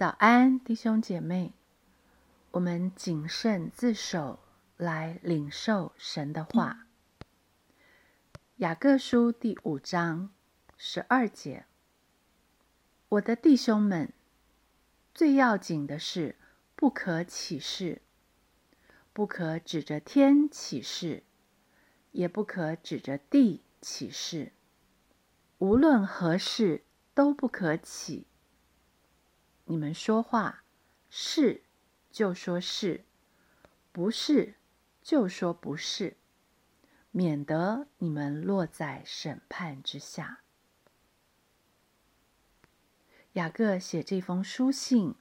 早安，弟兄姐妹，我们谨慎自守，来领受神的话。雅各书第五章十二节：我的弟兄们，最要紧的是不可起誓，不可指着天起誓，也不可指着地起誓。无论何事都不可起。你们说话是就说是，不是就说不是，免得你们落在审判之下。雅各写这封书信，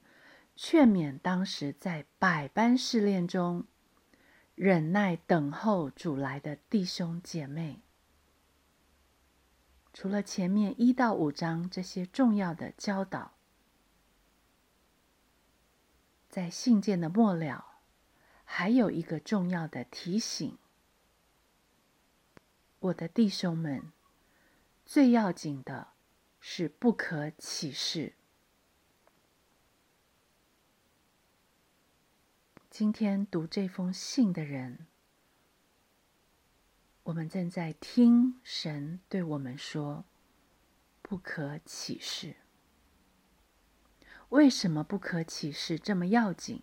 劝勉当时在百般试炼中忍耐等候主来的弟兄姐妹。除了前面一到五章这些重要的教导，在信件的末了，还有一个重要的提醒：我的弟兄们，最要紧的是不可起誓。今天读这封信的人。我们正在听神对我们说：“不可起誓。”为什么不可起誓这么要紧？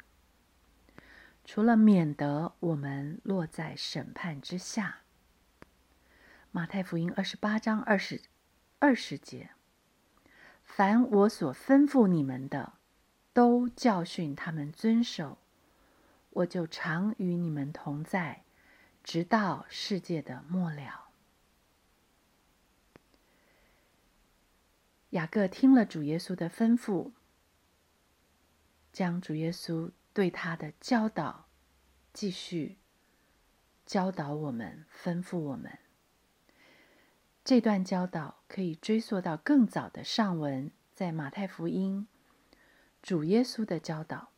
除了免得我们落在审判之下。马太福音二十八章二十二十节：“凡我所吩咐你们的，都教训他们遵守，我就常与你们同在。”直到世界的末了，雅各听了主耶稣的吩咐，将主耶稣对他的教导继续教导我们，吩咐我们。这段教导可以追溯到更早的上文，在马太福音，主耶稣的教导。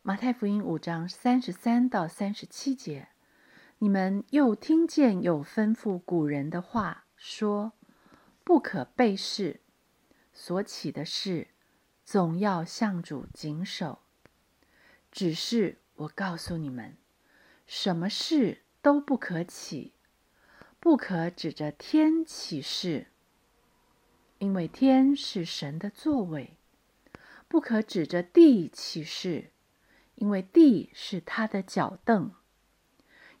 马太福音五章三十三到三十七节，你们又听见有吩咐古人的话说：“不可背誓，所起的事总要向主谨守。”只是我告诉你们，什么事都不可起，不可指着天起誓，因为天是神的座位；不可指着地起誓。因为地是他的脚凳，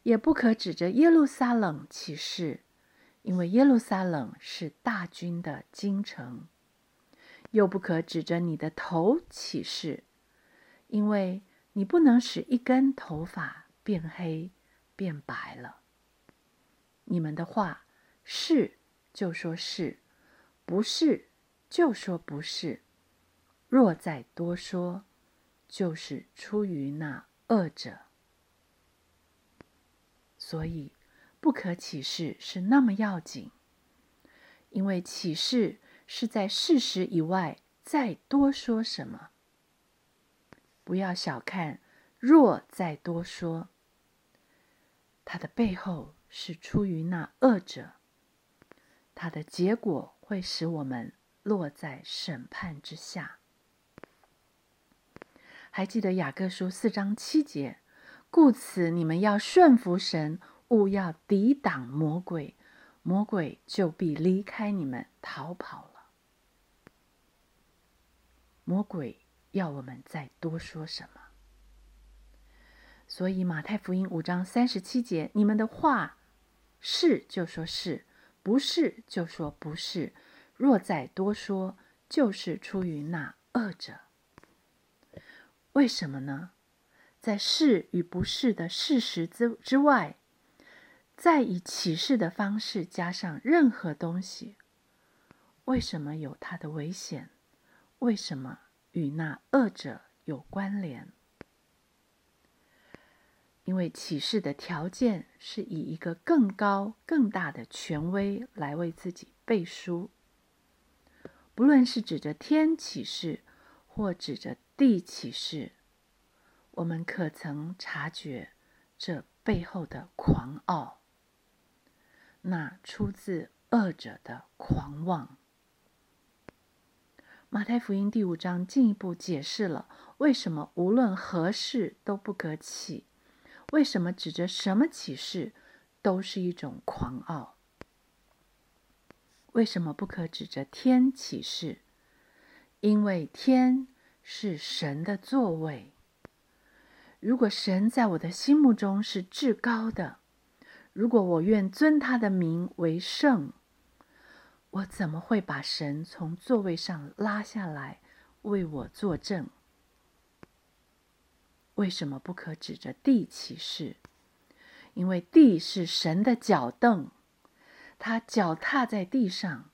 也不可指着耶路撒冷起誓，因为耶路撒冷是大军的京城；又不可指着你的头起誓，因为你不能使一根头发变黑变白了。你们的话是就说是，不是就说不是。若再多说，就是出于那恶者，所以不可起誓是那么要紧，因为起誓是在事实以外再多说什么。不要小看若再多说，它的背后是出于那恶者，它的结果会使我们落在审判之下。还记得雅各书四章七节，故此你们要顺服神，勿要抵挡魔鬼，魔鬼就必离开你们逃跑。魔鬼要我们再多说什么？所以马太福音五章三十七节，你们的话是就说是不是就说不是，若再多说，就是出于那恶者。为什么呢？在是与不是的事实之之外，再以启示的方式加上任何东西，为什么有它的危险？为什么与那恶者有关联？因为启示的条件是以一个更高、更大的权威来为自己背书，不论是指着天启示，或指着。地启示，我们可曾察觉这背后的狂傲？那出自恶者的狂妄。马太福音第五章进一步解释了为什么无论何事都不可起，为什么指着什么启示都是一种狂傲，为什么不可指着天启示？因为天是神的座位。如果神在我的心目中是至高的，如果我愿尊他的名为圣。我怎么会把神从座位上拉下来为我作证？为什么不可指着地起誓？因为地是神的脚凳，他脚踏在地上，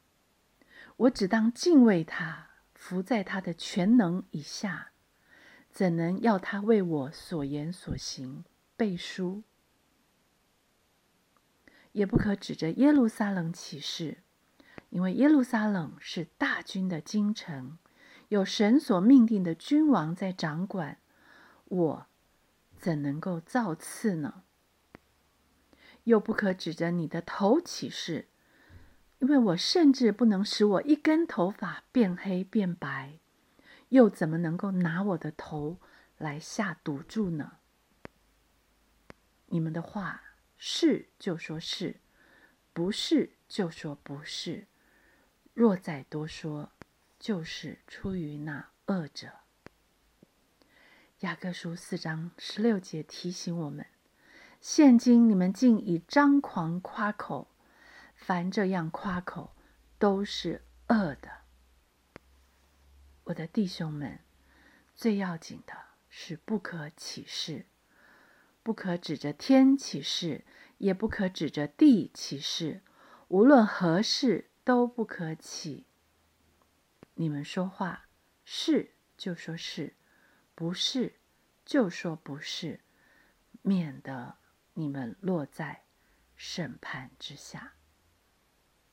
我只当敬畏他，伏在他的全能以下，怎能要他为我所言所行背书？也不可指着耶路撒冷起誓。因为耶路撒冷是大军的京城，有神所命定的君王在掌管，我怎能够造次呢？又不可指着你的头起誓，因为我甚至不能使我一根头发变黑变白，又怎么能够拿我的头来下赌注呢？你们的话是就说是，不是就说不是。若再多说，就是出于那恶者。雅各书四章十六节提醒我们：现今你们竟以张狂夸口，凡这样夸口，都是恶的。我的弟兄们，最要紧的是不可起誓，不可指着天起誓，也不可指着地起誓，无论何事。都不可起。你们说话是就说是，不是就说不是，免得你们落在审判之下。